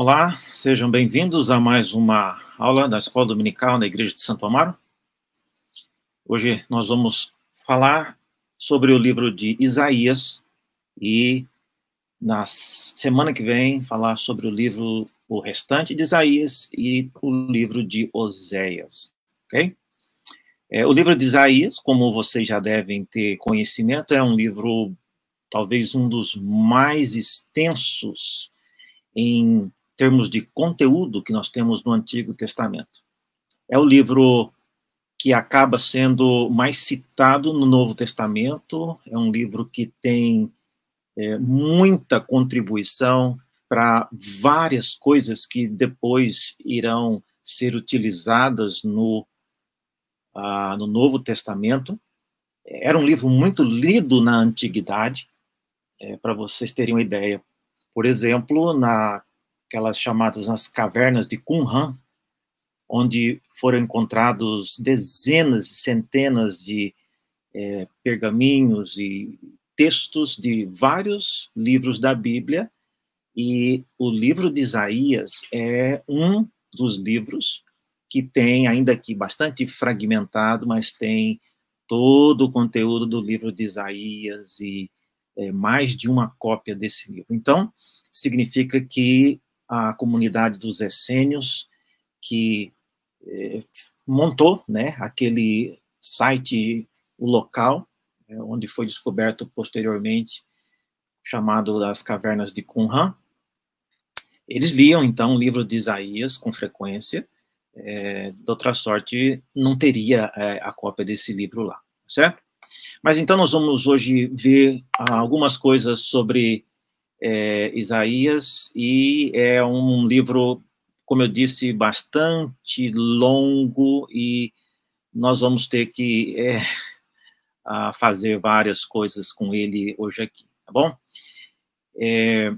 Olá, sejam bem-vindos a mais uma aula da Escola Dominical na Igreja de Santo Amaro. Hoje nós vamos falar sobre o livro de Isaías e na semana que vem falar sobre o livro o restante de Isaías e o livro de Oséias, ok? É, o livro de Isaías, como vocês já devem ter conhecimento, é um livro talvez um dos mais extensos em termos de conteúdo que nós temos no Antigo Testamento. É o livro que acaba sendo mais citado no Novo Testamento, é um livro que tem é, muita contribuição para várias coisas que depois irão ser utilizadas no, no Novo Testamento. Era um livro muito lido na Antiguidade, é, para vocês terem uma ideia. Por exemplo, naquelas chamadas as cavernas de Qumran, onde foram encontrados dezenas e centenas de é, pergaminhos e textos de vários livros da Bíblia, e o livro de Isaías é um dos livros que tem, ainda que bastante fragmentado, mas tem todo o conteúdo do livro de Isaías e é, mais de uma cópia desse livro. Então, significa que a comunidade dos essênios, que é, montou né, aquele site, o local, é, onde foi descoberto posteriormente, chamado das Cavernas de Qumran, eles liam, então, o livro de Isaías com frequência, é, de outra sorte, não teria é, a cópia desse livro lá, certo? Mas então nós vamos hoje ver algumas coisas sobre é, Isaías, e é um livro, como eu disse, bastante longo, e nós vamos ter que é, fazer várias coisas com ele hoje aqui, tá bom? É,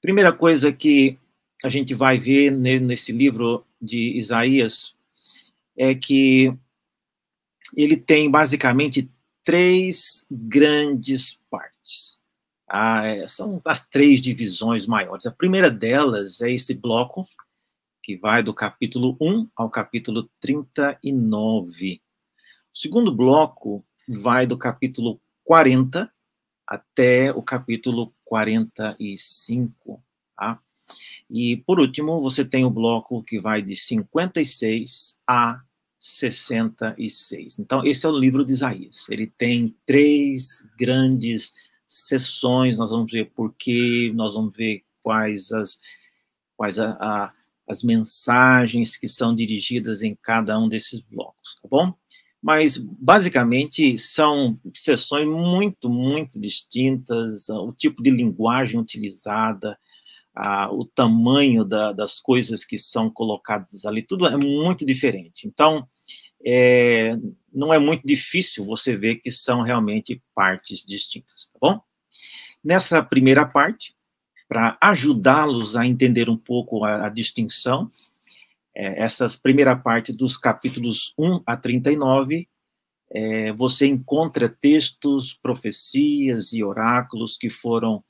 primeira coisa que a gente vai ver nesse livro de Isaías é que ele tem basicamente três grandes partes. Ah, é, são as três divisões maiores. A primeira delas é esse bloco, que vai do capítulo 1 ao capítulo 39. O segundo bloco vai do capítulo 40 até o capítulo 45. Tá? E, por último, você tem o bloco que vai de 56 a 66. Então, esse é o livro de Isaías. Ele tem três grandes sessões, nós vamos ver por quê, nós vamos ver quais as, quais a, a, as mensagens que são dirigidas em cada um desses blocos, tá bom? Mas, basicamente, são sessões muito, muito distintas, o tipo de linguagem utilizada, a, o tamanho da, das coisas que são colocadas ali, tudo é muito diferente. Então, é, não é muito difícil você ver que são realmente partes distintas, tá bom? Nessa primeira parte, para ajudá-los a entender um pouco a, a distinção, é, essas primeira parte dos capítulos 1 a 39, é, você encontra textos, profecias e oráculos que foram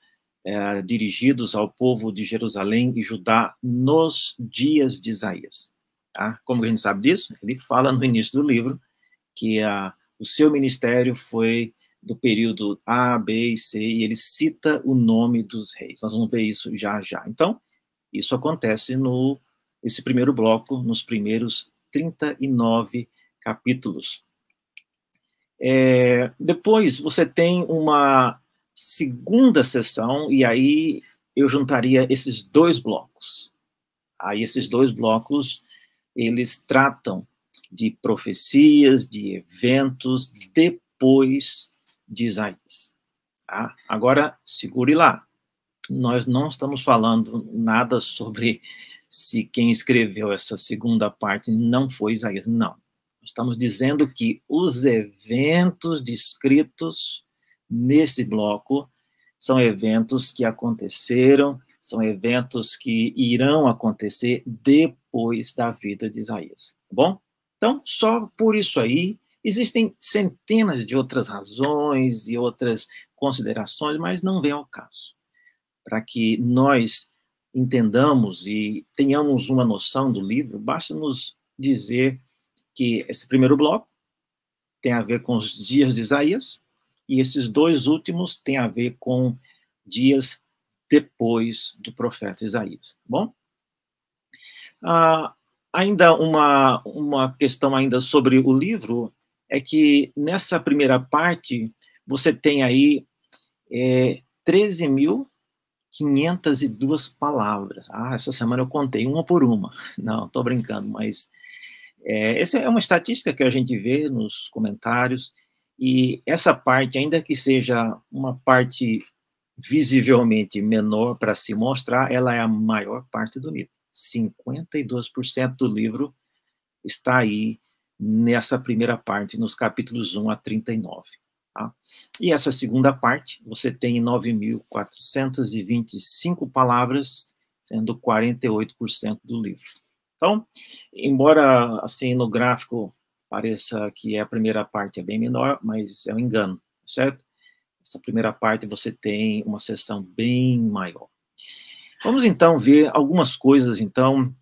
é, dirigidos ao povo de Jerusalém e Judá nos dias de Isaías. Tá? Como a gente sabe disso? Ele fala no início do livro que a, o seu ministério foi do período A, B e C, e ele cita o nome dos reis. Nós vamos ver isso já já. Então, isso acontece no esse primeiro bloco, nos primeiros 39 capítulos. É, depois você tem uma segunda sessão, e aí eu juntaria esses dois blocos. Aí esses dois blocos, eles tratam de profecias, de eventos depois de Isaías. Tá? Agora, segure lá. Nós não estamos falando nada sobre se quem escreveu essa segunda parte não foi Isaías. Não. Estamos dizendo que os eventos descritos nesse bloco são eventos que aconteceram, são eventos que irão acontecer depois da vida de Isaías, tá bom? Então, só por isso aí, existem centenas de outras razões e outras considerações, mas não vem ao caso. Para que nós entendamos e tenhamos uma noção do livro, basta nos dizer que esse primeiro bloco tem a ver com os dias de Isaías, e esses dois últimos têm a ver com dias depois do profeta Isaías. Tá bom, ah, ainda uma, uma questão ainda sobre o livro é que nessa primeira parte você tem aí é, 13.502 palavras. Ah, essa semana eu contei uma por uma. Não, estou brincando, mas é, essa é uma estatística que a gente vê nos comentários, e essa parte, ainda que seja uma parte visivelmente menor para se mostrar, ela é a maior parte do livro. 52% do livro está aí nessa primeira parte, nos capítulos 1 a 39. Tá? E essa segunda parte, você tem 9.425 palavras, sendo 48% do livro. Então, embora assim no gráfico pareça que a primeira parte é bem menor, mas é um engano, certo? Essa primeira parte você tem uma seção bem maior. Vamos então ver algumas coisas então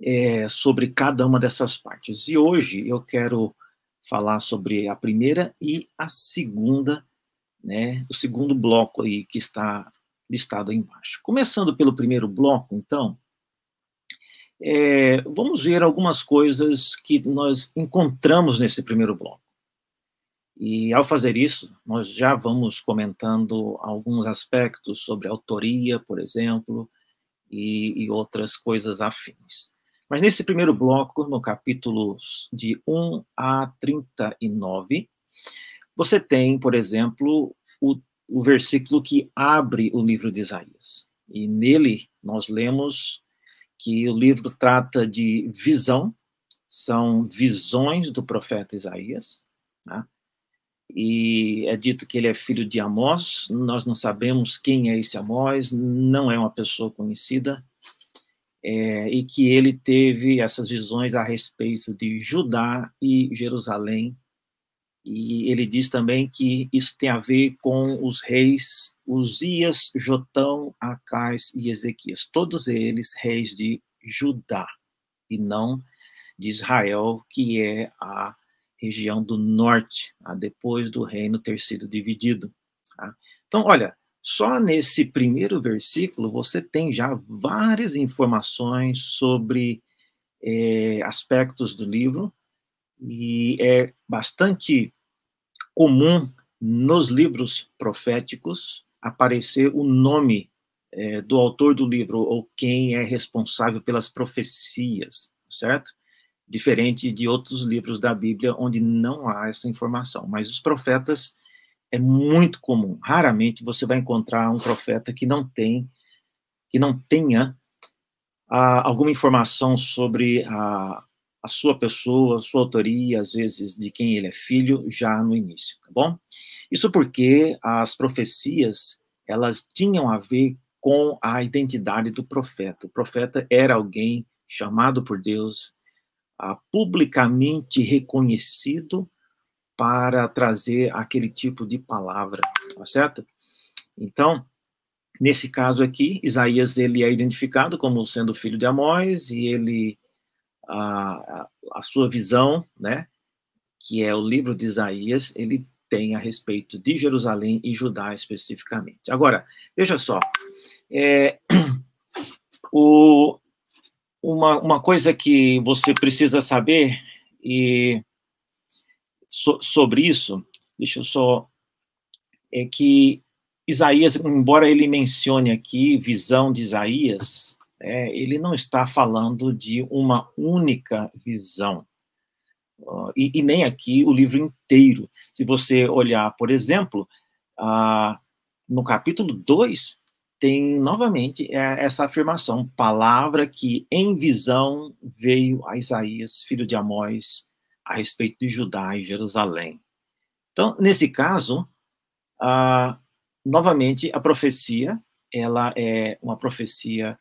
é, sobre cada uma dessas partes. E hoje eu quero falar sobre a primeira e a segunda, né? O segundo bloco aí que está listado aí embaixo. Começando pelo primeiro bloco, então, é, vamos ver algumas coisas que nós encontramos nesse primeiro bloco. E ao fazer isso, nós já vamos comentando alguns aspectos sobre autoria, por exemplo, e, e outras coisas afins. Mas nesse primeiro bloco, no capítulo de 1 a 39, você tem, por exemplo, o, o versículo que abre o livro de Isaías. E nele nós lemos que o livro trata de visão, são visões do profeta Isaías, né? E é dito que ele é filho de Amós, nós não sabemos quem é esse Amós, não é uma pessoa conhecida, é, e que ele teve essas visões a respeito de Judá e Jerusalém, e ele diz também que isso tem a ver com os reis Uzias, Jotão, Acais e Ezequias, todos eles reis de Judá, e não de Israel, que é a região do norte, tá? depois do reino ter sido dividido. Tá? Então, olha, só nesse primeiro versículo você tem já várias informações sobre é, aspectos do livro, e é bastante comum nos livros proféticos aparecer o nome é, do autor do livro ou quem é responsável pelas profecias, certo? Diferente de outros livros da Bíblia onde não há essa informação. Mas os profetas é muito comum. Raramente você vai encontrar um profeta que não tem, que não tenha ah, alguma informação sobre a, a sua pessoa, a sua autoria, às vezes de quem ele é filho, já no início, tá bom? Isso porque as profecias, elas tinham a ver com a identidade do profeta. O profeta era alguém chamado por Deus, publicamente reconhecido para trazer aquele tipo de palavra, tá certo? Então, nesse caso aqui, Isaías ele é identificado como sendo filho de Amós e ele a, a sua visão, né, que é o livro de Isaías, ele tem a respeito de Jerusalém e Judá especificamente. Agora, veja só, é, o, uma, uma coisa que você precisa saber e so, sobre isso, deixa eu só, é que Isaías, embora ele mencione aqui visão de Isaías, é, ele não está falando de uma única visão. Uh, e, e, nem aqui o livro inteiro. Se você olhar, por exemplo, uh, no capítulo 2, tem novamente é, essa afirmação, palavra que em visão veio a Isaías, filho de Amós, a respeito de Judá e Jerusalém. Então, nesse caso, novamente, a profecia, ela é uma profecia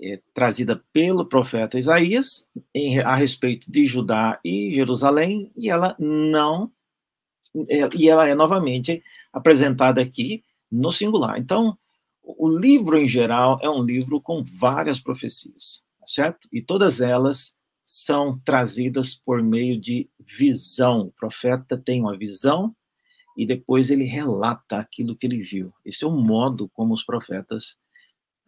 é, trazida pelo profeta Isaías em, a respeito de Judá e Jerusalém, e ela não, é, e ela é novamente apresentada aqui no singular. Então, o livro em geral é um livro com várias profecias, certo? E todas elas são trazidas por meio de visão. O profeta tem uma visão e depois ele relata aquilo que ele viu. Esse é o modo como os profetas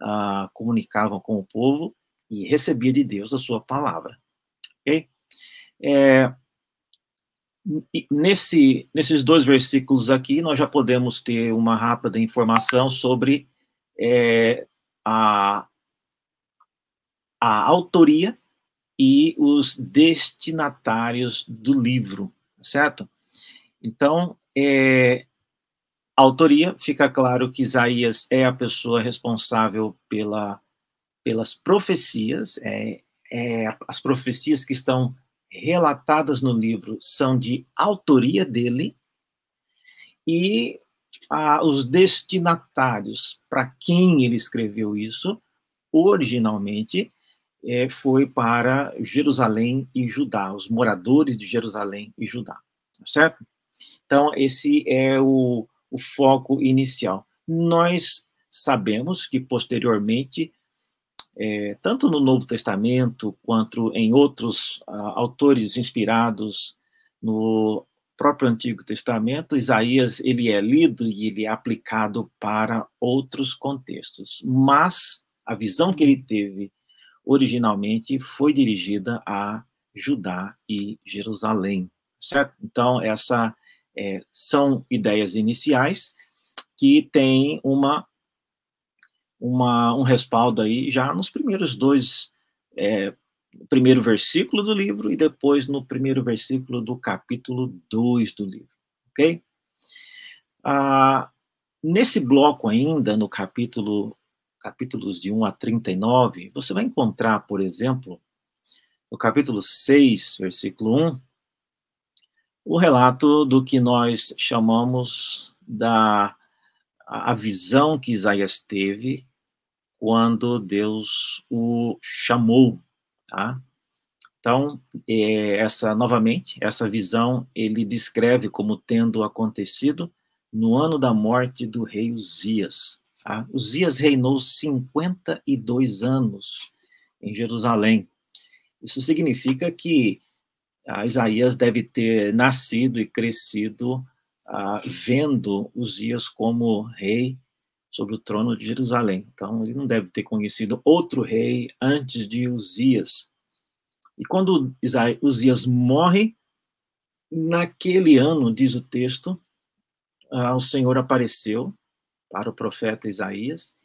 ah, comunicavam com o povo e recebia de Deus a sua palavra. Ok? É, nesse, nesses dois versículos aqui, nós já podemos ter uma rápida informação sobre é, a, a autoria e os destinatários do livro, certo? Então, é, a autoria, fica claro que Isaías é a pessoa responsável pela, pelas profecias, é, é, as profecias que estão relatadas no livro são de autoria dele, e ah, os destinatários para quem ele escreveu isso, originalmente, é, foi para Jerusalém e Judá, os moradores de Jerusalém e Judá, tá certo? Então, esse é o, o foco inicial. Nós sabemos que, posteriormente, é, tanto no Novo Testamento quanto em outros uh, autores inspirados no próprio Antigo Testamento, Isaías ele é lido e ele é aplicado para outros contextos. Mas a visão que ele teve originalmente foi dirigida a Judá e Jerusalém, certo? Então essa é, são ideias iniciais que têm uma uma, um respaldo aí já nos primeiros dois, é, primeiro versículo do livro e depois no primeiro versículo do capítulo 2 do livro, ok? Ah, nesse bloco ainda, no capítulo, capítulos de 1 a 39, você vai encontrar, por exemplo, no capítulo 6, versículo 1, o relato do que nós chamamos da a visão que Isaías teve quando Deus o chamou, tá? Então, é, essa novamente, essa visão ele descreve como tendo acontecido no ano da morte do rei Uzias. Tá? Uzias reinou 52 anos em Jerusalém. Isso significa que ah, Isaías deve ter nascido e crescido ah, vendo Uzias como rei sobre o trono de Jerusalém. Então, ele não deve ter conhecido outro rei antes de Uzias. E quando Uzias morre, naquele ano, diz o texto, ah, o Senhor apareceu para o profeta Isaías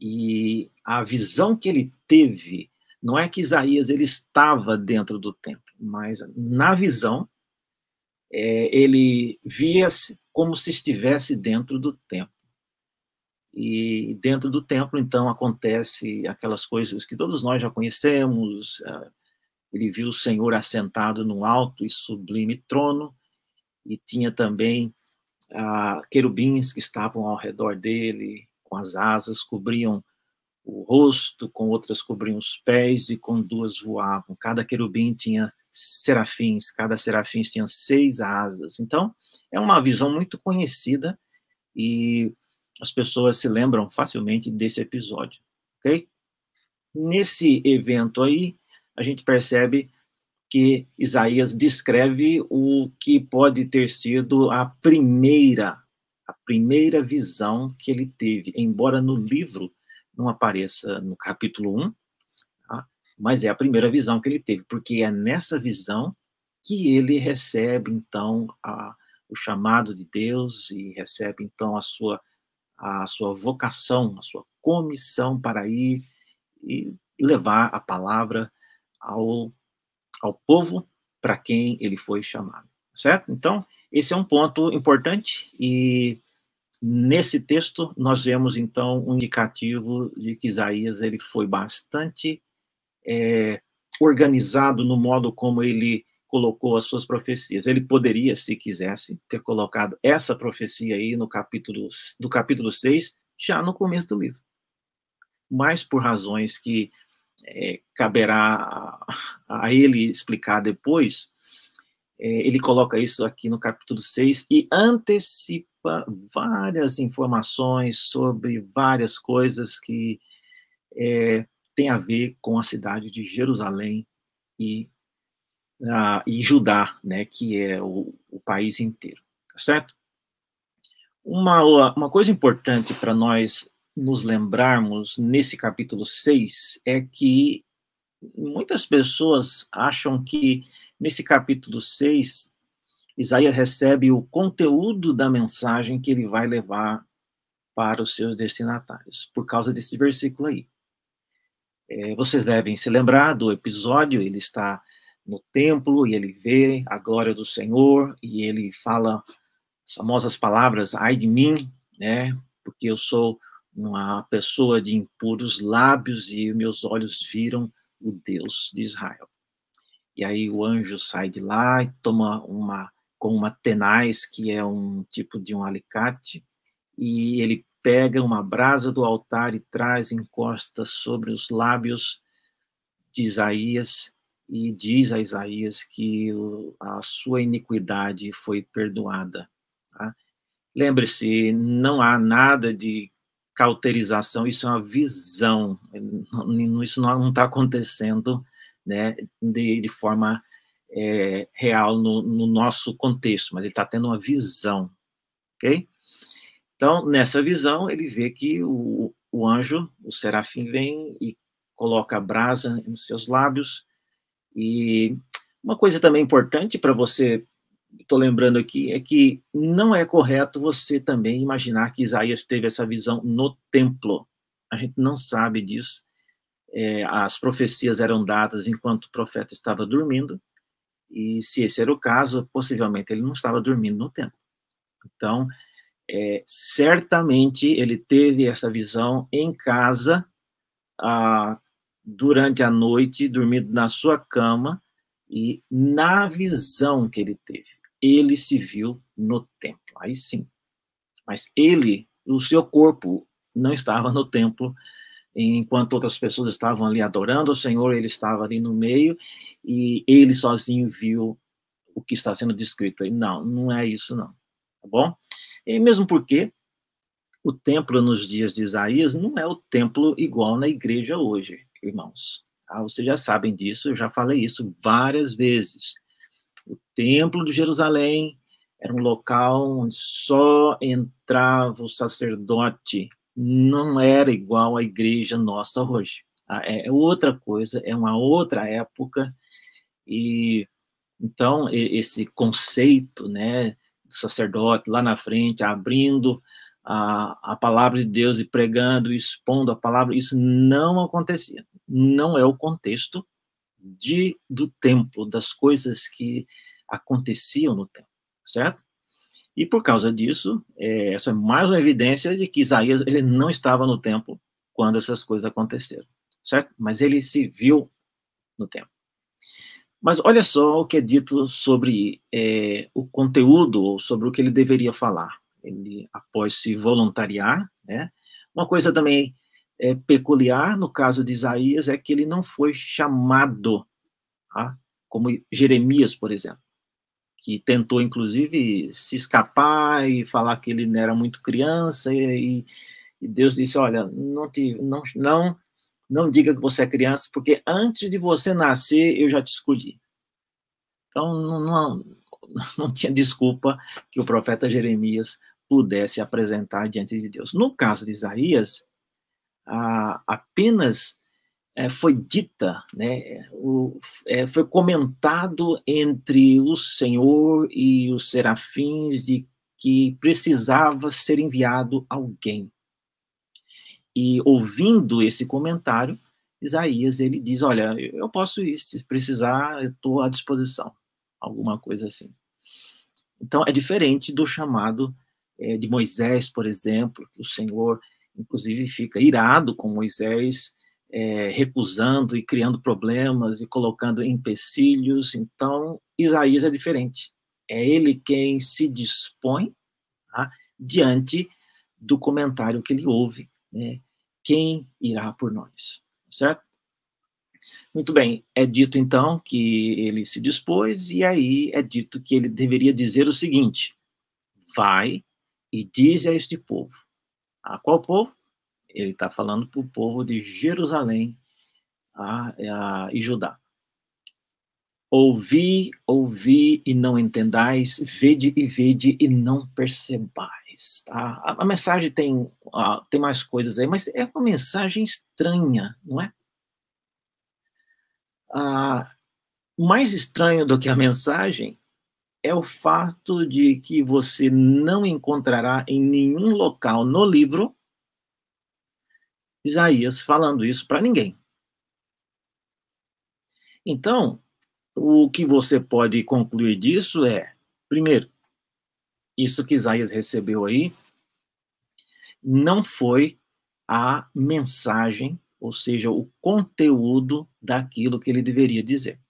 e a visão que ele teve não é que Isaías ele estava dentro do templo, mas na visão é, ele via-se como se estivesse dentro do templo. E dentro do templo, então, acontece aquelas coisas que todos nós já conhecemos. Ah, ele viu o Senhor assentado num alto e sublime trono, e tinha também ah, querubins que estavam ao redor dele, com as asas, cobriam o rosto, com outras cobriam os pés, e com duas voavam. Cada querubim tinha serafins, cada serafim tinha seis asas. Então, é uma visão muito conhecida e as pessoas se lembram facilmente desse episódio, ok? Nesse evento aí, a gente percebe que Isaías descreve o que pode ter sido a primeira, a primeira visão que ele teve, embora no livro não apareça no capítulo 1, tá? mas é a primeira visão que ele teve, porque é nessa visão que ele recebe, então, a, o chamado de Deus e recebe, então, a sua a sua vocação, a sua comissão para ir e levar a palavra ao, ao povo para quem ele foi chamado, certo? Então, esse é um ponto importante e nesse texto nós vemos então um indicativo de que Isaías ele foi bastante é, organizado no modo como ele colocou as suas profecias. Ele poderia, se quisesse, ter colocado essa profecia aí no capítulo do capítulo 6, já no começo do livro. Mas por razões que é, caberá a, a, ele explicar depois, é, ele coloca isso aqui no capítulo 6 e antecipa várias informações sobre várias coisas que é, tem a ver com a cidade de Jerusalém e, uh, e Judá, né, que é o, o país inteiro, tá certo? Uma, uma coisa importante para nós nos lembrarmos nesse capítulo 6 é que muitas pessoas acham que nesse capítulo 6 Isaías recebe o conteúdo da mensagem que ele vai levar para os seus destinatários, por causa desse versículo aí. É, vocês devem se lembrar do episódio, ele está no templo e ele vê a glória do Senhor e ele fala as famosas palavras, ai de mim, né, porque eu sou uma pessoa de impuros lábios e meus olhos viram o Deus de Israel. E aí o anjo sai de lá e toma uma com uma tenaz, que é um tipo de um alicate, e ele pega uma brasa do altar e traz, encosta sobre os lábios de Isaías e diz a Isaías que a sua iniquidade foi perdoada. Tá? Lembre-se, não há nada de cauterização, isso é uma visão, isso não está acontecendo né, de, de forma é, real no, no, nosso contexto, mas ele está tendo uma visão, ok? Então, nessa visão, ele vê que o, o anjo, o serafim, vem e coloca a brasa nos seus lábios. E uma coisa também importante para você, estou lembrando aqui, é que não é correto você também imaginar que Isaías teve essa visão no templo. A gente não sabe disso. É, as profecias eram dadas enquanto o profeta estava dormindo, e se esse era o caso, possivelmente ele não estava dormindo no templo. Então, é, certamente ele teve essa visão em casa, ah, durante a noite, dormindo na sua cama, e na visão que ele teve, ele se viu no templo. Aí sim. Mas ele, o seu corpo, não estava no templo, enquanto outras pessoas estavam ali adorando o Senhor, ele estava ali no meio, e ele sozinho viu o que está sendo descrito aí. Não, não é isso não, tá bom? E mesmo porque o templo nos dias de Isaías não é o templo igual na igreja hoje, irmãos. Ah, vocês já sabem disso, eu já falei isso várias vezes. O templo de Jerusalém era um local onde só entrava o sacerdote, não era igual à igreja nossa hoje. Ah, é outra coisa, é uma outra época, e então esse conceito, né, do sacerdote lá na frente, abrindo a, a palavra de Deus e pregando, expondo a palavra, isso não acontecia. Não é o contexto de do templo, das coisas que aconteciam no templo, certo? E por causa disso, é, essa é mais uma evidência de que Isaías ele não estava no templo quando essas coisas aconteceram, certo? Mas ele se viu no templo. Mas olha só o que é dito sobre é, o conteúdo, sobre o que ele deveria falar. Ele, após se voluntariar, né? Uma coisa também é, peculiar no caso de Isaías é que ele não foi chamado, tá? como Jeremias, por exemplo, que tentou, inclusive, se escapar e falar que ele era muito criança, e, e Deus disse, olha, não, te, não, não não diga que você é criança, porque antes de você nascer, eu já te escolhi. Então, não, não, não tinha desculpa que o profeta Jeremias pudesse apresentar diante de Deus. No caso de Isaías, apenas é, foi dita, né, o, é, foi comentado entre o Senhor e os serafins de que precisava ser enviado alguém. E ouvindo esse comentário, Isaías ele diz: Olha, eu posso ir, se precisar, eu estou à disposição. Alguma coisa assim. Então, é diferente do chamado é, de Moisés, por exemplo, que o Senhor, inclusive, fica irado com Moisés, é, recusando e criando problemas e colocando empecilhos. Então, Isaías é diferente. É ele quem se dispõe tá, diante do comentário que ele ouve né? Quem irá por nós? Certo? Muito bem, é dito então que ele se dispôs, e aí é dito que ele deveria dizer o seguinte: vai e diz a este povo. A qual povo? Ele está falando para o povo de Jerusalém a, a, e Judá. Ouvi, ouvi e não entendais, vede e vede e não percebais. Tá? A, a mensagem tem, tem mais coisas aí, mas é uma mensagem estranha, não é? Uh, mais estranho do que a mensagem é o fato de que você não encontrará em nenhum local no livro Isaías falando isso para ninguém. Então, o que você pode concluir disso é, primeiro, isso que Isaías recebeu aí não foi a mensagem, ou seja, o conteúdo daquilo que ele deveria dizer.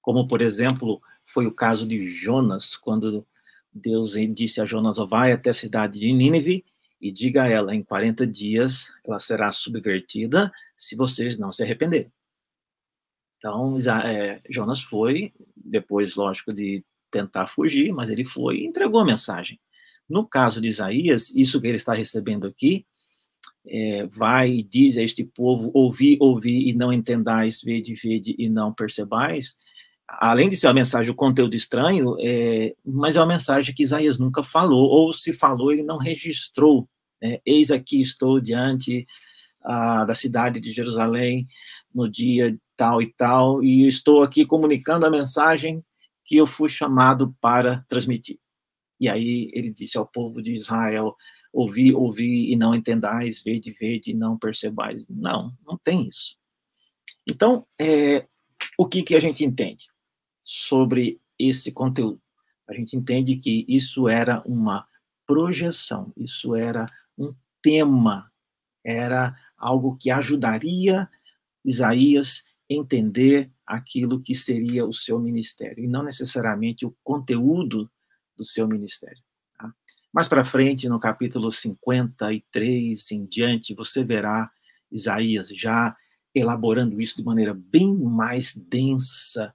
Como, por exemplo, foi o caso de Jonas, quando Deus disse a Jonas: Vai até a cidade de Nínive e diga a ela: em 40 dias ela será subvertida se vocês não se arrependerem. Então, é, Jonas foi, depois, lógico, de tentar fugir, mas ele foi e entregou a mensagem. No caso de Isaías, isso que ele está recebendo aqui, é, vai e diz a este povo, ouvi, ouvi e não entendais, vede, vede e não percebais, além de ser uma mensagem, o conteúdo estranho, é, mas é uma mensagem que Isaías nunca falou, ou se falou, ele não registrou. Né? Eis aqui estou diante ah, da cidade de Jerusalém no dia tal e tal, e estou aqui comunicando a mensagem que eu fui chamado para transmitir. E aí ele disse ao povo de Israel: ouvi, ouvi e não entendais, vede, vede e não percebais. Não, não tem isso. Então, é, o que, que a gente entende sobre esse conteúdo? A gente entende que isso era uma projeção, isso era um tema, era algo que ajudaria Isaías entender aquilo que seria o seu ministério, e não necessariamente o conteúdo do seu ministério. Tá? Mais para frente, no capítulo 53 em diante, você verá Isaías já elaborando isso de maneira bem mais densa,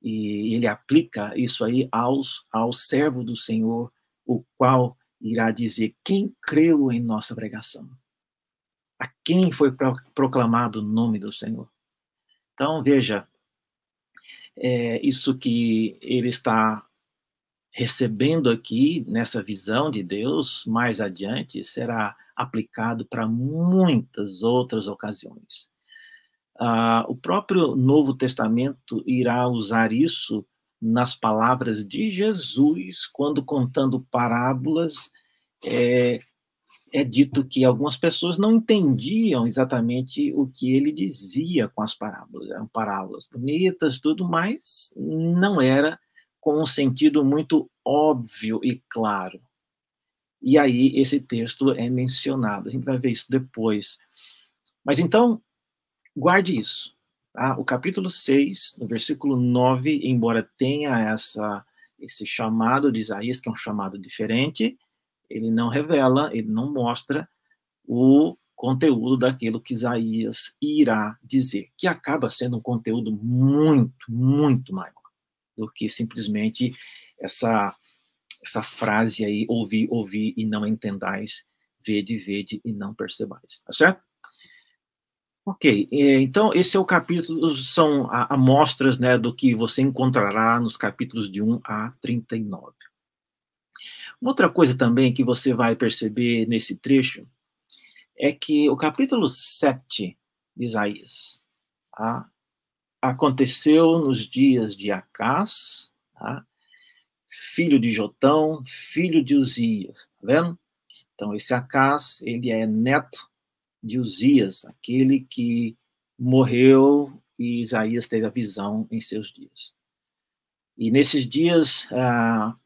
e ele aplica isso aí aos, ao servo do Senhor, o qual irá dizer quem creu em nossa pregação, a quem foi proclamado o nome do Senhor. Então, veja, é, isso que ele está recebendo aqui, nessa visão de Deus, mais adiante, será aplicado para muitas outras ocasiões. Ah, o próprio Novo Testamento irá usar isso nas palavras de Jesus, quando contando parábolas, é, é dito que algumas pessoas não entendiam exatamente o que ele dizia com as parábolas. Eram parábolas bonitas, tudo, mas não era com um sentido muito óbvio e claro. E aí esse texto é mencionado. A gente vai ver isso depois. Mas então, guarde isso. Tá? O capítulo 6, no versículo 9, embora tenha essa, esse chamado de Isaías, que é um chamado diferente, ele não revela, ele não mostra o conteúdo daquilo que Isaías irá dizer, que acaba sendo um conteúdo muito, muito maior do que simplesmente essa essa frase aí, ouvi, ouvi e não entendais, vede, vede e não percebais, tá certo? Ok, é, então esse é o capítulo, são amostras né, do que você encontrará nos capítulos de 1 a 39. Uma outra coisa também que você vai perceber nesse trecho é que o capítulo 7 de Isaías tá? aconteceu nos dias de Acás, tá? filho de Jotão, filho de Uzias, tá vendo? Então, esse Acás, ele é neto de Uzias, aquele que morreu e Isaías teve a visão em seus dias. E nesses dias, ah,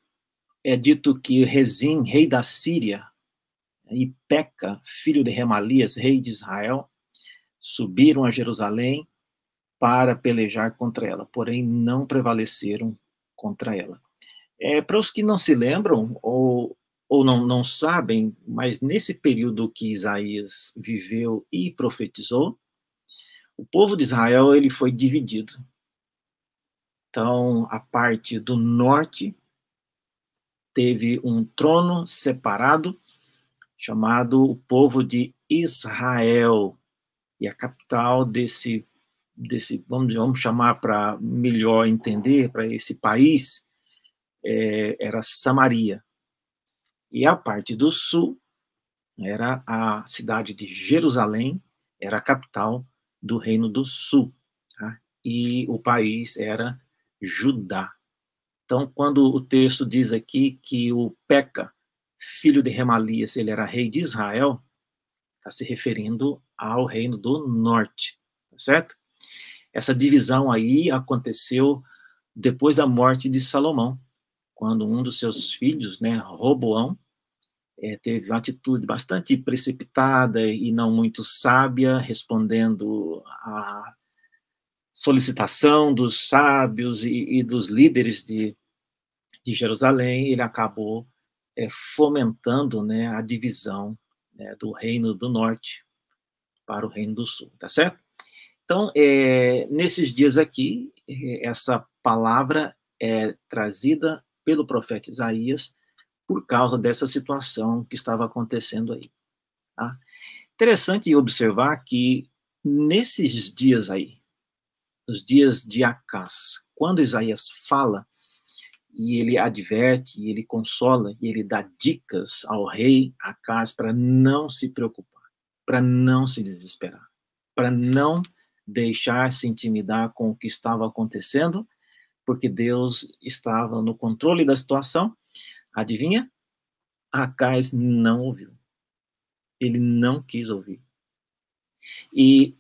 é dito que Rezim, rei da Síria, e Peca, filho de Remalias, rei de Israel, subiram a Jerusalém para pelejar contra ela, porém não prevaleceram contra ela. É, para os que não se lembram ou, ou não, não sabem, mas nesse período que Isaías viveu e profetizou, o povo de Israel ele foi dividido. Então, a parte do norte teve um trono separado, chamado o povo de Israel. E a capital desse, desse vamos, vamos chamar para melhor entender, para esse país, é, era Samaria. E a parte do sul era a cidade de Jerusalém, era a capital do Reino do Sul. Tá? E o país era Judá. Então, quando o texto diz aqui que o Peca, filho de Remalias, ele era rei de Israel, está se referindo ao reino do norte, tá certo? Essa divisão aí aconteceu depois da morte de Salomão, quando um dos seus filhos, né, Roboão, é, teve uma atitude bastante precipitada e não muito sábia, respondendo à solicitação dos sábios e, e dos líderes de, de Jerusalém, ele acabou é, fomentando né, a divisão né, do reino do norte para o reino do sul, tá certo? Então, é, nesses dias aqui, é, essa palavra é trazida pelo profeta Isaías por causa dessa situação que estava acontecendo aí. Tá? Interessante observar que nesses dias aí, os dias de Acás, quando Isaías fala e ele adverte, e ele consola, e ele dá dicas ao rei Acás para não se preocupar, para não se desesperar, para não deixar se intimidar com o que estava acontecendo, porque Deus estava no controle da situação Adivinha? Acais não ouviu. Ele não quis ouvir. E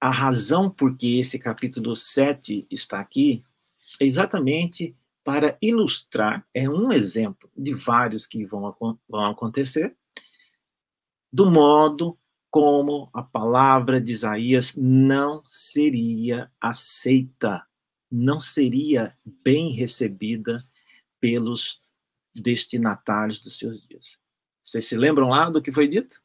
a razão por que esse capítulo 7 está aqui é exatamente para ilustrar, é um exemplo de vários que vão, vão acontecer, do modo como a palavra de Isaías não seria aceita, não seria bem recebida pelos destinatários dos seus dias. Vocês se lembram lá do que foi dito?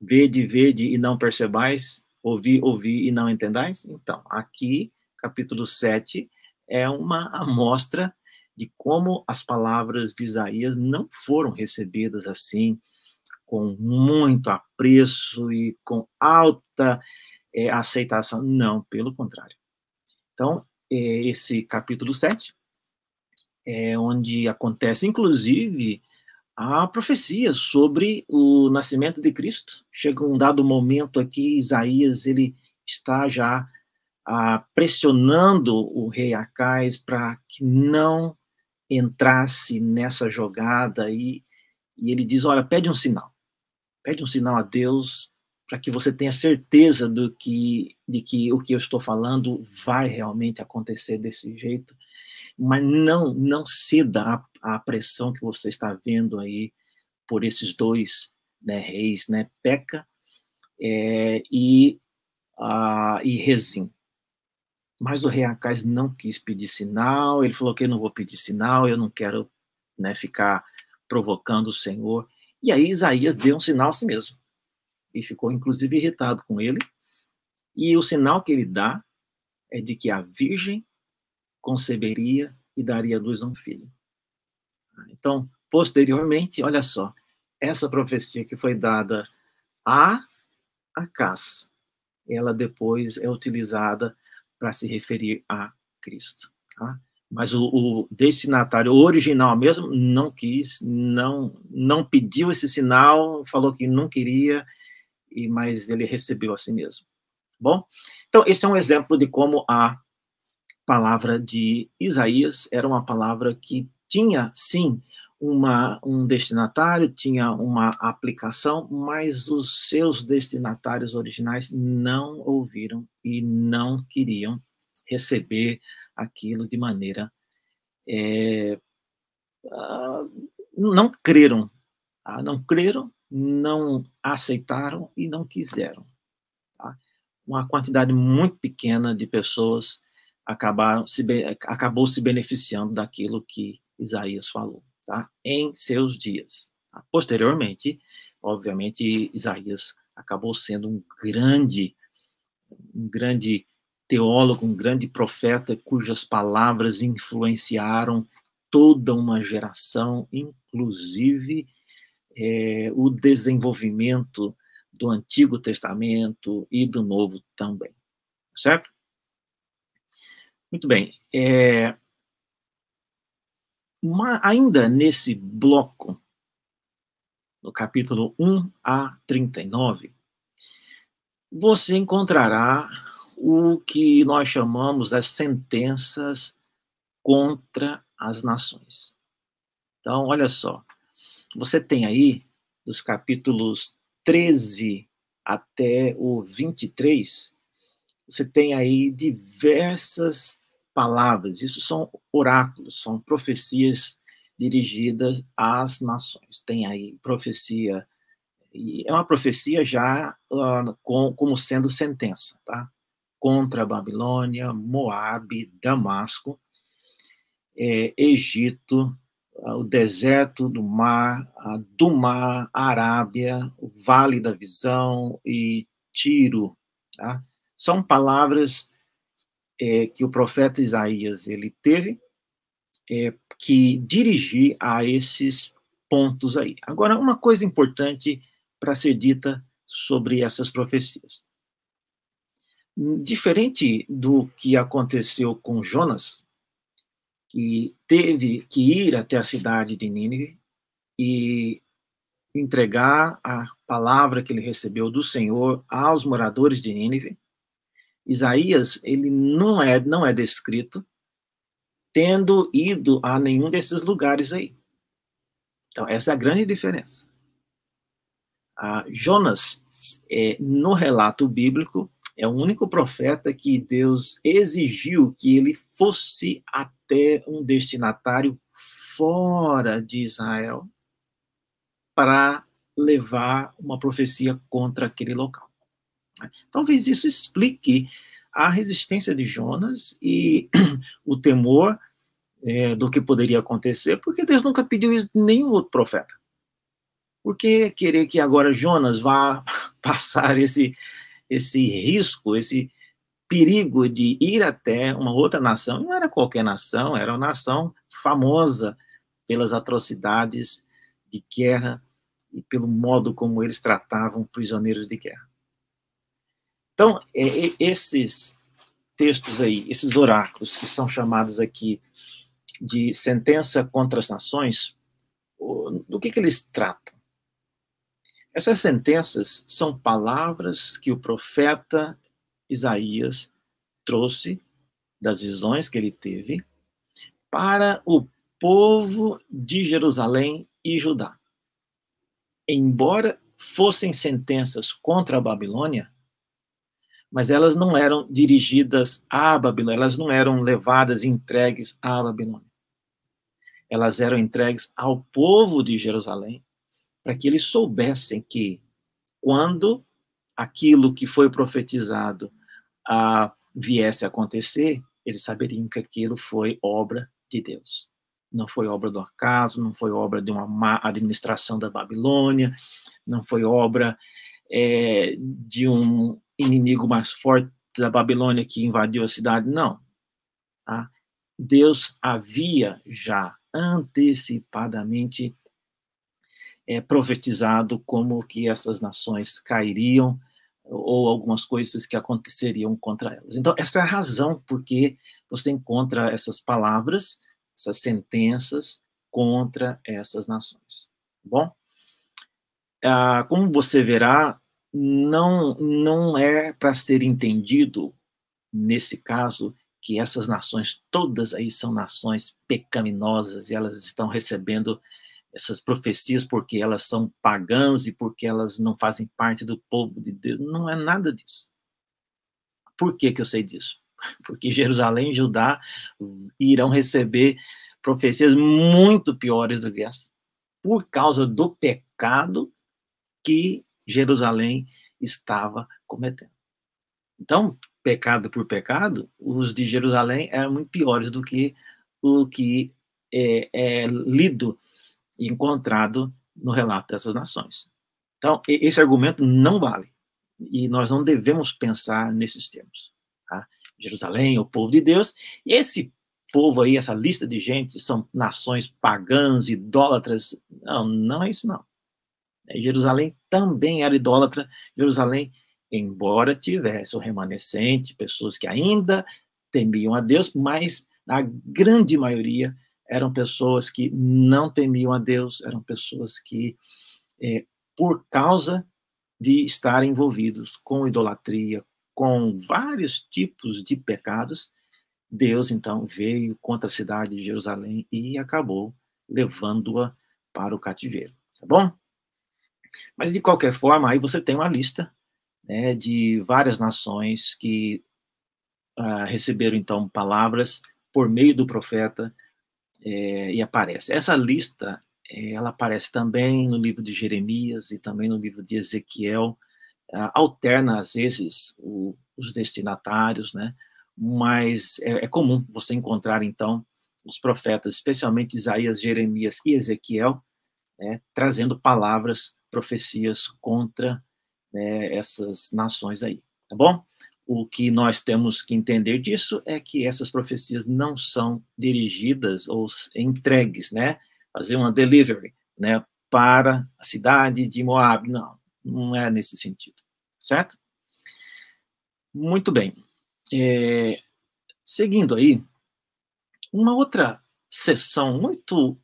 Vede, vede e não percebais, ouvi, ouvi e não entendais? Então, aqui, capítulo 7, é uma amostra de como as palavras de Isaías não foram recebidas assim, com muito apreço e com alta é, aceitação. Não, pelo contrário. Então, é, esse capítulo 7 é, onde acontece, inclusive, a profecia sobre o nascimento de Cristo. Chega um dado momento aqui, Isaías ele está já ah, pressionando o rei Acais para que não entrasse nessa jogada e, e ele diz, olha, pede um sinal, pede um sinal a Deus para que você tenha certeza do que, de que o que eu estou falando vai realmente acontecer desse jeito mas não não ceda à, pressão que você está vendo aí por esses dois né, reis, né, Peca é, e, a, e Rezim. Mas o rei Acais não quis pedir sinal, ele falou que eu não vou pedir sinal, eu não quero né, ficar provocando o Senhor. E aí Isaías deu um sinal a si mesmo. E ficou, inclusive, irritado com ele. E o sinal que ele dá é de que a virgem conceberia e daria luz a um filho. Então, posteriormente, olha só, essa profecia que foi dada a Acás, ela depois é utilizada para se referir a Cristo. Tá? Mas o, o, destinatário original mesmo não quis, não, não pediu esse sinal, falou que não queria, e mas ele recebeu assim mesmo. Bom, então esse é um exemplo de como a palavra de Isaías era uma palavra que tinha, sim, uma, um destinatário, tinha uma aplicação, mas os seus destinatários originais não ouviram e não queriam receber aquilo de maneira. É, não creram, tá? não creram, não aceitaram e não quiseram. Tá? Uma quantidade muito pequena de pessoas acabaram se, acabou se beneficiando daquilo que Isaías falou, tá? Em seus dias. Tá? Posteriormente, obviamente, Isaías acabou sendo um grande, um grande teólogo, um grande profeta, cujas palavras influenciaram toda uma geração, inclusive é, o desenvolvimento do Antigo Testamento e do Novo também. Certo? Muito bem. É, uma, ainda nesse bloco, no capítulo 1 a 39, você encontrará o que nós chamamos das sentenças contra as nações. Então, olha só, você tem aí, dos capítulos 13 até o 23, você tem aí diversas palavras, isso são oráculos, são profecias dirigidas às nações. Tem aí profecia, e é uma profecia já uh, com, como sendo sentença, tá? Contra a Babilônia, Moabe, Damasco, é, Egito, o deserto do mar, do mar, Arábia, o Vale da Visão e Tiro. Tá? São palavras é, que o profeta Isaías ele teve é, que dirigir a esses pontos aí. Agora, uma coisa importante para ser dita sobre essas profecias. Diferente do que aconteceu com Jonas, que teve que ir até a cidade de Nínive e entregar a palavra que ele recebeu do Senhor aos moradores de Nínive. Isaías, ele não é não é descrito tendo ido a nenhum desses lugares aí. Então, essa é a grande diferença. A Jonas, é, no relato bíblico, é o único profeta que Deus exigiu que ele fosse até um destinatário fora de Israel para levar uma profecia contra aquele local. Talvez isso explique a resistência de Jonas e o temor é, do que poderia acontecer, porque Deus nunca pediu isso de nenhum outro profeta. Por que querer que agora Jonas vá passar esse esse risco, esse perigo de ir até uma outra nação, não era qualquer nação, era uma nação famosa pelas atrocidades de guerra e pelo modo como eles tratavam prisioneiros de guerra. Então, é, é, esses textos aí, esses oráculos que são chamados aqui de sentença contra as nações, do que, que eles tratam? Essas sentenças são palavras que o profeta Isaías trouxe das visões que ele teve para o povo de Jerusalém e Judá. Embora fossem sentenças contra a Babilônia, mas elas não eram dirigidas à Babilônia, elas não eram levadas e entregues à Babilônia. Elas eram entregues ao povo de Jerusalém para que eles soubessem que quando aquilo que foi profetizado ah, viesse a acontecer, eles saberiam que aquilo foi obra de Deus. Não foi obra do acaso, não foi obra de uma má administração da Babilônia, não foi obra é, de um inimigo mais forte da Babilônia que invadiu a cidade, não. Tá? Deus havia já antecipadamente é, profetizado como que essas nações cairiam ou algumas coisas que aconteceriam contra elas. Então, essa é a razão porque você encontra essas palavras, essas sentenças contra essas nações. Bom, ah, como você verá, não, não é para ser entendido, nesse caso, que essas nações, todas aí são nações pecaminosas e elas estão recebendo essas profecias porque elas são pagãs e porque elas não fazem parte do povo de Deus. Não é nada disso. Por que, que eu sei disso? Porque Jerusalém e Judá irão receber profecias muito piores do que essa, por causa do pecado que Jerusalém estava cometendo. Então, pecado por pecado, os de Jerusalém eram muito piores do que o que é, é lido encontrado no relato dessas nações. Então, esse argumento não vale. E nós não devemos pensar nesses termos. Tá? Jerusalém, o povo de Deus. E esse povo aí, essa lista de gente, são nações pagãs, idólatras. Não, não é isso não. É, Jerusalém também era idólatra. Jerusalém, embora tivesse o remanescente, pessoas que ainda temiam a Deus, mas a grande maioria eram pessoas que não temiam a Deus, eram pessoas que, é, por causa de estar envolvidos com idolatria, com vários tipos de pecados, Deus então veio contra a cidade de Jerusalém e acabou levando-a para o cativeiro, tá bom? Mas de qualquer forma, aí você tem uma lista né, de várias nações que uh, receberam então palavras por meio do profeta é, e aparece. Essa lista ela aparece também no livro de Jeremias e também no livro de Ezequiel, uh, alterna às vezes o, os destinatários, né? Mas é, é, comum você encontrar então os profetas, especialmente Isaías, Jeremias e Ezequiel, né, trazendo palavras, profecias contra né, essas nações aí, tá bom? O que nós temos que entender disso é que essas profecias não são dirigidas ou entregues, né? fazer uma delivery, né, para a cidade de Moab. Não, não é nesse sentido, certo? Muito bem. É, seguindo aí, uma outra sessão muito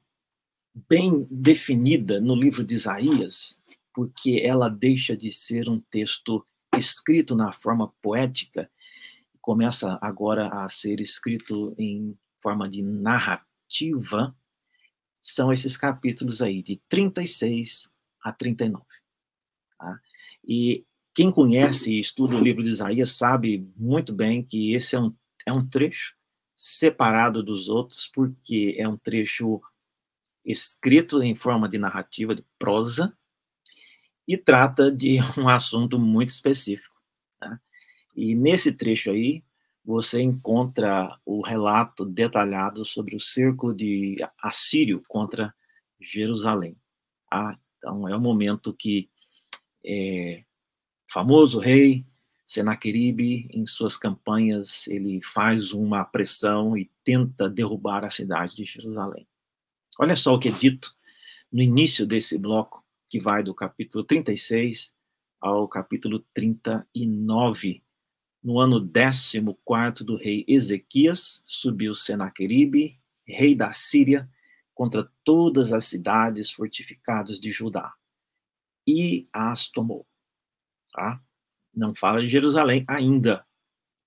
bem definida no livro de Isaías, porque ela deixa de ser um texto escrito na forma poética começa agora a ser escrito em forma de narrativa, são esses capítulos aí, de 36 a 39. Tá? E quem conhece e estuda o livro de Isaías sabe muito bem que esse é um, é um trecho separado dos outros, porque é um trecho escrito em forma de narrativa, de prosa, e trata de um assunto muito específico. Tá? E nesse trecho aí, você encontra o relato detalhado sobre o cerco de Assírio contra Jerusalém. Ah, então, é o momento que é, o famoso rei Senaqueribe, em suas campanhas, ele faz uma pressão e tenta derrubar a cidade de Jerusalém. Olha só o que é dito no início desse bloco, que vai do capítulo 36 ao capítulo 39 no ano 14 do rei Ezequias, subiu Senaqueribe, rei da Síria, contra todas as cidades fortificadas de Judá, e as tomou. Tá? Não fala de Jerusalém ainda,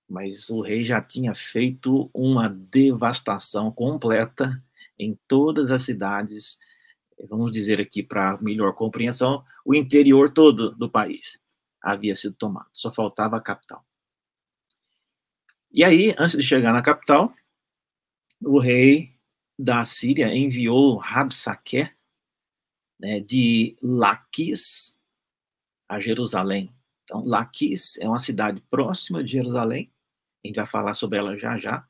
mas o rei já tinha feito uma devastação completa em todas as cidades, vamos dizer aqui para melhor compreensão, o interior todo do país havia sido tomado, só faltava a capital. E aí, antes de chegar na capital, o rei da Síria enviou Rabsaque né, de Laquis a Jerusalém. Então, Laquis é uma cidade próxima de Jerusalém, a gente vai falar sobre ela já já.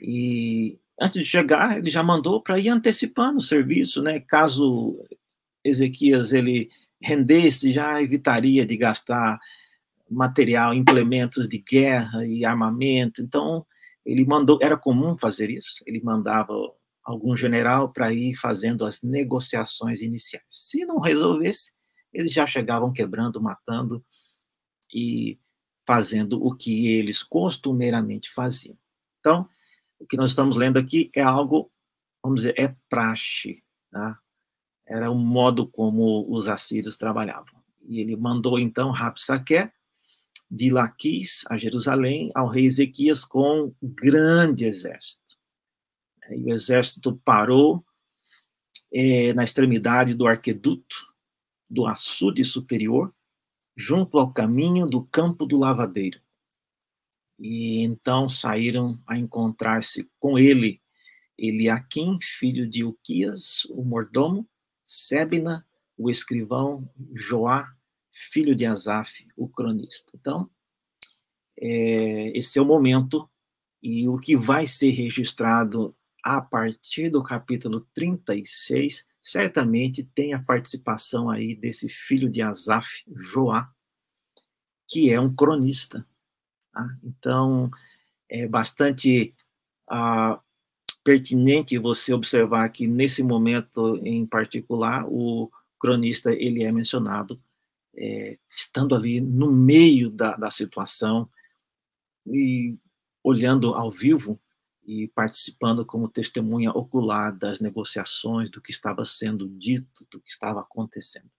E antes de chegar, ele já mandou para ir antecipando o serviço, né? Caso Ezequias ele rendesse, já evitaria de gastar material, implementos de guerra e armamento. Então, ele mandou, era comum fazer isso, ele mandava algum general para ir fazendo as negociações iniciais. Se não resolvesse, eles já chegavam quebrando, matando e fazendo o que eles costumeiramente faziam. Então, o que nós estamos lendo aqui é algo, vamos dizer, é praxe, tá? Era o modo como os assírios trabalhavam. E ele mandou, então, Rapsaque de Laquis a Jerusalém ao rei Ezequias com grande exército. E o exército parou é, na extremidade do arqueduto do açude superior, junto ao caminho do campo do lavadeiro. E então saíram a encontrar-se com ele Eliaquim, filho de Uquias, o mordomo, Sebna, o escrivão, Joá, filho de Asaf, o cronista. Então, é, esse é o momento, e o que vai ser registrado a partir do capítulo 36, certamente tem a participação aí desse filho de Asaf, Joá, que é um cronista. Tá? Então, é bastante ah, pertinente você observar que nesse momento em particular o cronista ele é mencionado é, estando ali no meio da, da situação e olhando ao vivo e participando como testemunha ocular das negociações, do que estava sendo dito, do que estava acontecendo.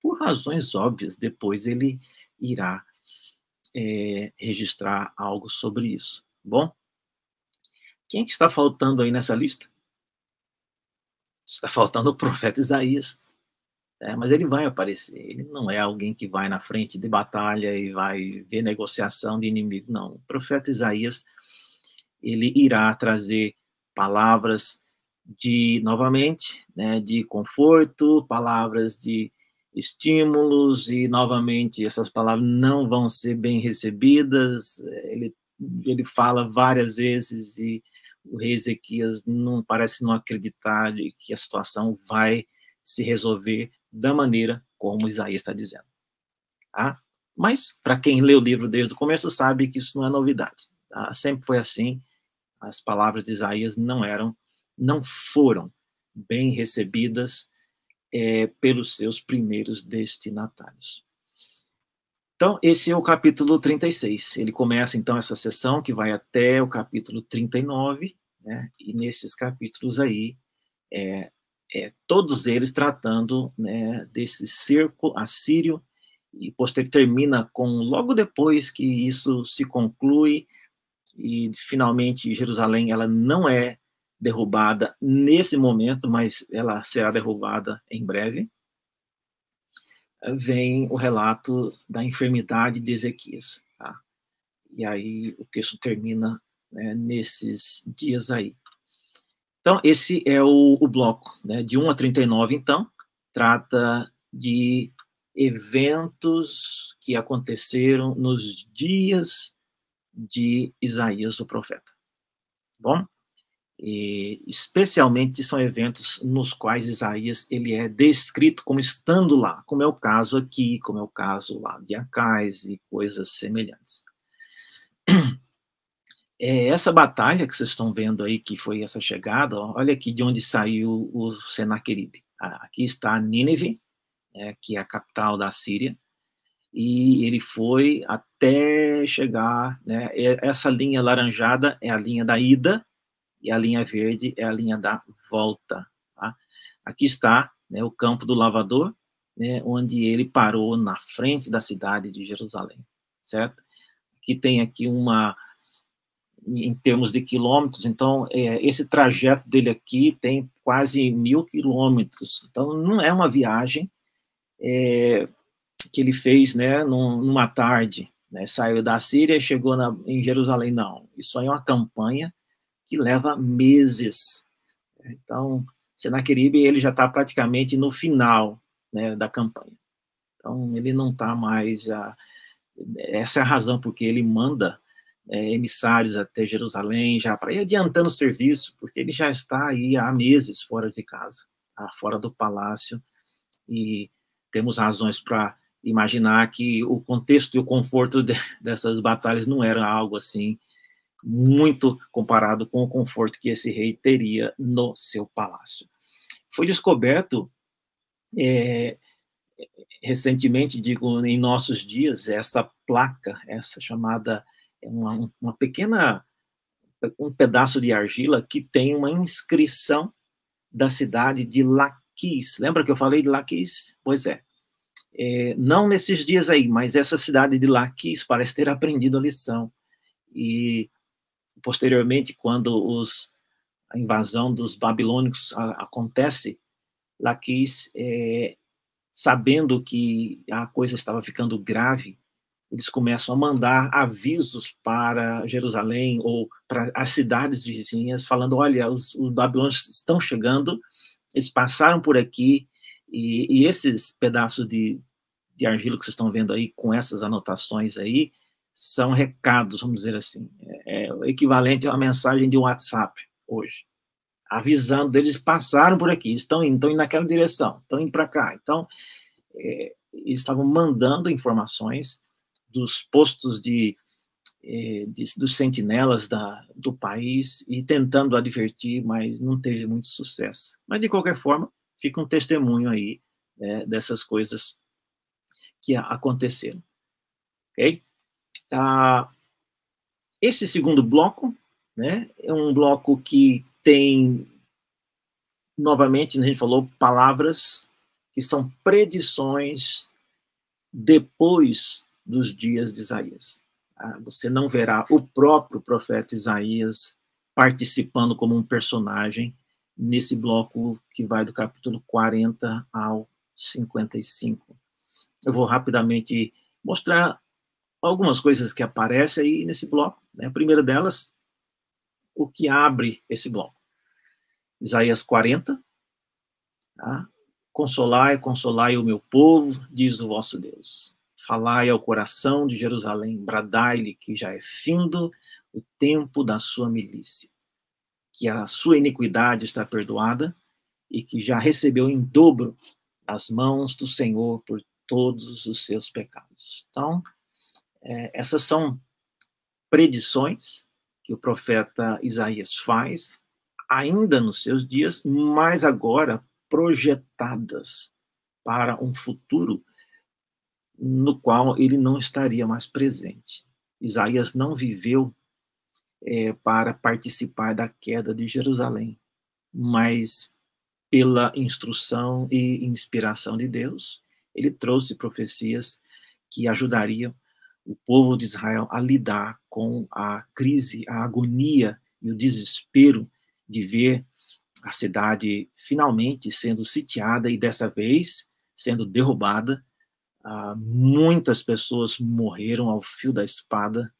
Por razões óbvias, depois ele irá é, registrar algo sobre isso. Bom, quem é que está faltando aí nessa lista? Está faltando o profeta Isaías. É, mas ele vai aparecer. Ele não é alguém que vai na frente de batalha e vai ver negociação de inimigo. Não. O profeta Isaías, ele irá trazer palavras de, novamente, né, de conforto, palavras de estímulos, e, novamente, essas palavras não vão ser bem recebidas. Ele, ele fala várias vezes e o rei Ezequias não parece não acreditar de que a situação vai se resolver da maneira como Isaías está dizendo. Tá? Mas, para quem lê o livro desde o começo, sabe que isso não é novidade. Tá? Sempre foi assim. As palavras de Isaías não eram, não foram bem recebidas é, pelos seus primeiros destinatários. Então, esse é o capítulo 36. Ele começa, então, essa sessão que vai até o capítulo 39, né? E nesses capítulos aí, é, é, todos eles tratando né, desse cerco assírio, e posterior termina com, logo depois que isso se conclui, e finalmente Jerusalém ela não é derrubada nesse momento, mas ela será derrubada em breve. Vem o relato da enfermidade de Ezequias. Tá? E aí o texto termina né, nesses dias aí. Então, esse é o, o bloco, né, de 1 a 39, então, trata de eventos que aconteceram nos dias de Isaías, o profeta. Bom, e, especialmente são eventos nos quais Isaías ele é descrito como estando lá, como é o caso aqui, como é o caso lá de Acais e coisas semelhantes. É, essa batalha que vocês estão vendo aí, que foi essa chegada, olha aqui de onde saiu o Senaqueribe. Aqui está Nínive, é, que é a capital da Síria, e ele foi até chegar, né, essa linha laranjada é a linha da ida, e a linha verde é a linha da volta. Tá? Aqui está né, o campo do lavador, né, onde ele parou na frente da cidade de Jerusalém, certo? Aqui tem aqui uma em termos de quilômetros, então é, esse trajeto dele aqui tem quase mil quilômetros, então não é uma viagem é, que ele fez né, numa tarde, né, saiu da Síria e chegou na, em Jerusalém, não, isso aí é uma campanha que leva meses, então Senaqueribe ele já está praticamente no final né, da campanha, então ele não está mais, já, essa é a razão porque ele manda é, emissários até Jerusalém, já para ir adiantando o serviço, porque ele já está aí há meses fora de casa, tá? fora do palácio, e temos razões para imaginar que o contexto e o conforto de, dessas batalhas não era algo assim muito comparado com o conforto que esse rei teria no seu palácio. Foi descoberto é, recentemente, digo, em nossos dias, essa placa, essa chamada é uma, uma pequena um pedaço de argila que tem uma inscrição da cidade de Laquis. Lembra que eu falei de Laquis? Pois é. é. Não nesses dias aí, mas essa cidade de Laquis parece ter aprendido a lição. E posteriormente, quando os, a invasão dos babilônicos a, acontece, Laquis, é, sabendo que a coisa estava ficando grave, eles começam a mandar avisos para Jerusalém ou para as cidades vizinhas, falando: olha, os, os babilônios estão chegando, eles passaram por aqui, e, e esses pedaços de, de argila que vocês estão vendo aí, com essas anotações aí, são recados, vamos dizer assim. É, é o equivalente a uma mensagem de WhatsApp hoje, avisando eles passaram por aqui, estão indo, estão indo naquela direção, estão indo para cá. Então, é, eles estavam mandando informações dos postos de é, de, dos sentinelas da, do país e tentando advertir, mas não teve muito sucesso. Mas, de qualquer forma, fica um testemunho aí né, dessas coisas que aconteceram. Ok? Ah, esse segundo bloco né, é um bloco que tem, novamente, a gente falou, palavras que são predições depois dos dias de Isaías. Ah, você não verá o próprio profeta Isaías participando como um personagem nesse bloco que vai do capítulo 40 ao 55. Eu vou rapidamente mostrar algumas coisas que aparecem aí nesse bloco. Né? A primeira delas, o que abre esse bloco. Isaías 40, tá? Consolai, consolai o meu povo, diz o vosso Deus. Falai ao coração de Jerusalém, bradai-lhe que já é findo o tempo da sua milícia, que a sua iniquidade está perdoada e que já recebeu em dobro as mãos do Senhor por todos os seus pecados. Então, é, essas são predições que o profeta Isaías faz, ainda nos seus dias, mas agora projetadas para um futuro no qual ele não estaria mais presente. Isaías não viveu é, para participar da queda de Jerusalém, mas pela instrução e inspiração de Deus, ele trouxe profecias que ajudariam o povo de Israel a lidar com a crise, a agonia e o desespero de ver a cidade finalmente sendo sitiada e dessa vez sendo derrubada. Ah, muitas pessoas morreram ao fio da espada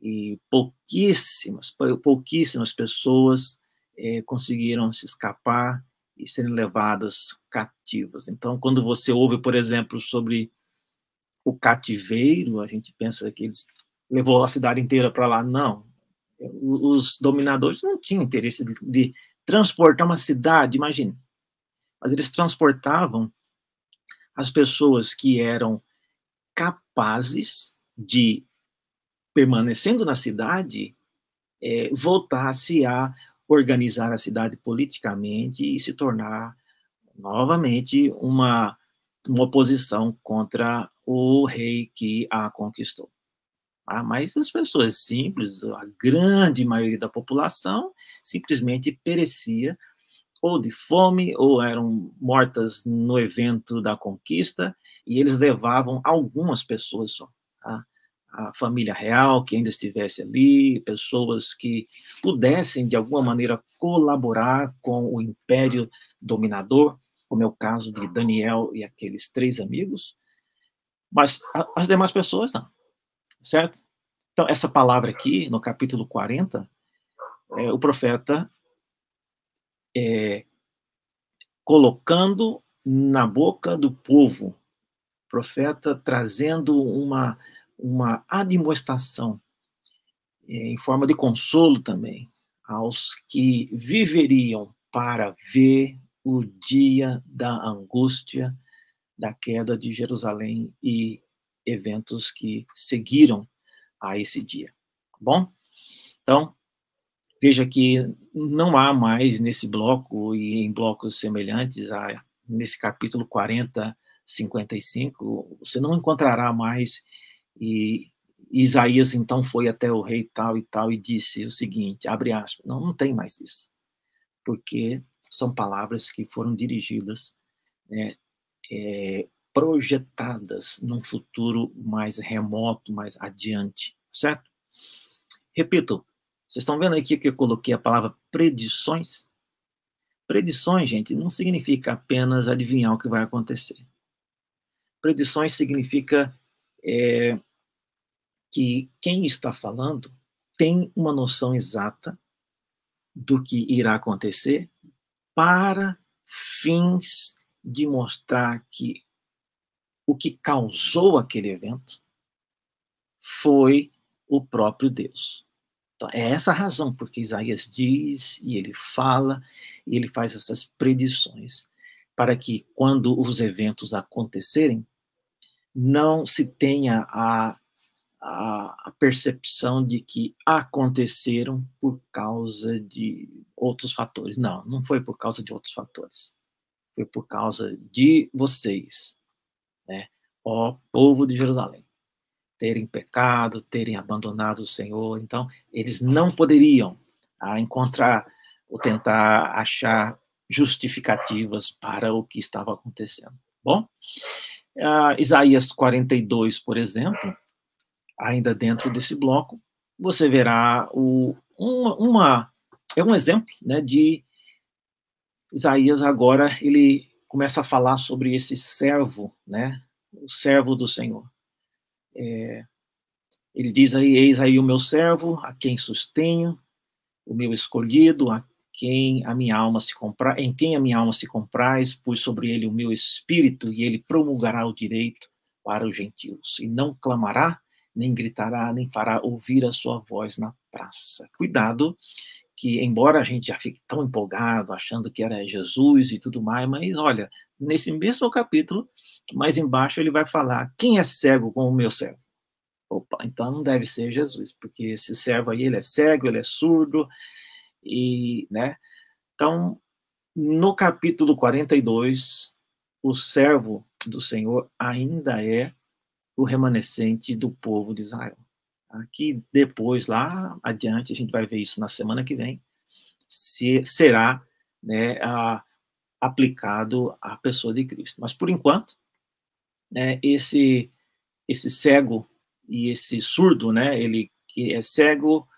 e pouquíssimas, pouquíssimas pessoas eh, conseguiram se escapar e serem levadas cativas. Então, quando você ouve, por exemplo, sobre o cativeiro, a gente pensa que eles levou a cidade inteira para lá. Não. Os dominadores não tinham interesse de, de transportar uma cidade, imagine. Mas eles transportavam as pessoas que eram capazes de, permanecendo na cidade, é, voltar-se a organizar a cidade politicamente e se tornar novamente uma, uma oposição contra o rei que a conquistou. Ah, mas as pessoas simples, a grande maioria da população, simplesmente perecia ou de fome, ou eram mortas no evento da conquista, e eles levavam algumas pessoas só. Tá? A família real que ainda estivesse ali, pessoas que pudessem, de alguma maneira, colaborar com o império dominador, como é o caso de Daniel e aqueles três amigos, mas as demais pessoas não, certo? Então, essa palavra aqui, no capítulo 40, é, o profeta é, colocando na boca do povo, profeta trazendo uma, uma admoestação é, em forma de consolo também aos que viveriam para ver o dia da angústia, da queda de Jerusalém e eventos que seguiram a esse dia. Tá bom? Então, veja que não há mais nesse bloco e em blocos semelhantes, a, nesse capítulo 40, 55, você não encontrará mais e Isaías então foi até o rei tal e tal e disse o seguinte, abre aspas, não, não tem mais isso, porque são palavras que foram dirigidas né, é, projetadas num futuro mais remoto, mais adiante, certo? Repito, vocês estão vendo aqui que eu coloquei a palavra predições? Predições, gente, não significa apenas adivinhar o que vai acontecer. Predições significa é, que quem está falando tem uma noção exata do que irá acontecer para fins de mostrar que o que causou aquele evento foi o próprio Deus. Então, é essa a razão porque Isaías diz e ele fala e ele faz essas predições para que quando os eventos acontecerem não se tenha a, a, a percepção de que aconteceram por causa de outros fatores. Não, não foi por causa de outros fatores. Foi por causa de vocês, né? Ó povo de Jerusalém, terem pecado, terem abandonado o Senhor. Então, eles não poderiam ah, encontrar ou tentar achar justificativas para o que estava acontecendo. Bom, uh, Isaías 42, por exemplo, ainda dentro desse bloco, você verá o, uma, uma, é um exemplo né, de Isaías agora, ele começa a falar sobre esse servo, né, o servo do Senhor. É, ele diz aí, eis aí o meu servo, a quem sustenho, o meu escolhido, a quem a minha alma se compra, em quem a minha alma se compraz, pus sobre ele o meu espírito e ele promulgará o direito para os gentios e não clamará, nem gritará, nem fará ouvir a sua voz na praça. Cuidado que embora a gente já fique tão empolgado achando que era Jesus e tudo mais, mas olha, nesse mesmo capítulo, mais embaixo ele vai falar: quem é cego como o meu servo? Opa, então não deve ser Jesus, porque esse servo aí ele é cego, ele é surdo, e, né? Então, no capítulo 42, o servo do Senhor ainda é o remanescente do povo de Israel. Aqui depois, lá adiante, a gente vai ver isso na semana que vem, se será né, a, aplicado à pessoa de Cristo. Mas por enquanto, né, esse esse cego e esse surdo, né, ele que é cego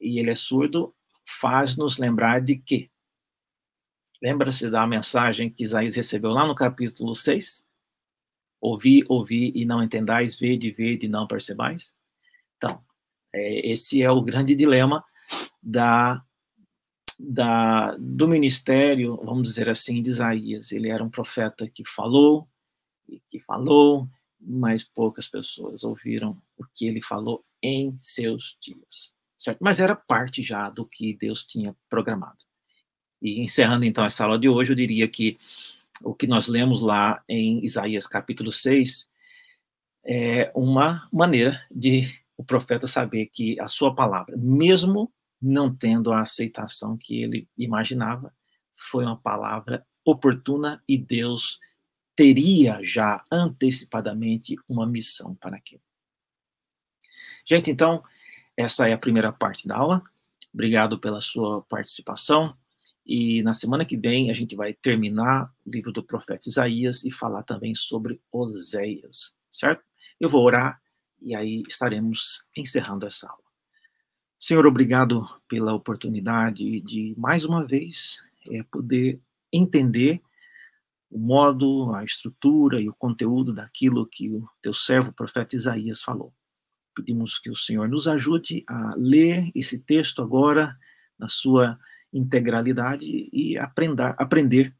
e ele é surdo, faz nos lembrar de que? Lembra-se da mensagem que Isaías recebeu lá no capítulo 6? Ouvi, ouvi e não entendais, vede, vede e não percebais? Então, é, esse é o grande dilema da, da, do ministério, vamos dizer assim, de Isaías. Ele era um profeta que falou, e que falou, mas poucas pessoas ouviram o que ele falou em seus dias certo? Mas era parte já do que Deus tinha programado. E encerrando então essa aula de hoje, eu diria que o que nós lemos lá em Isaías capítulo 6 é uma maneira de o profeta saber que a sua palavra, mesmo não tendo a aceitação que ele imaginava, foi uma palavra oportuna e Deus teria já antecipadamente uma missão para aquilo. Gente, então, essa é a primeira parte da aula. Obrigado pela sua participação. E na semana que vem a gente vai terminar o livro do profeta Isaías e falar também sobre Oséias, certo? Eu vou orar e aí estaremos encerrando essa aula. Senhor, obrigado pela oportunidade de, mais uma vez, é, poder entender o modo, a estrutura e o conteúdo daquilo que o teu servo, o profeta Isaías, falou. Pedimos que o Senhor nos ajude a ler esse texto agora na sua integralidade e aprender, aprender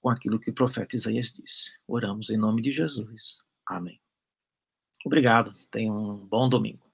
com aquilo que o profeta Isaías disse. Oramos em nome de Jesus. Amém. Obrigado. Tenha um bom domingo.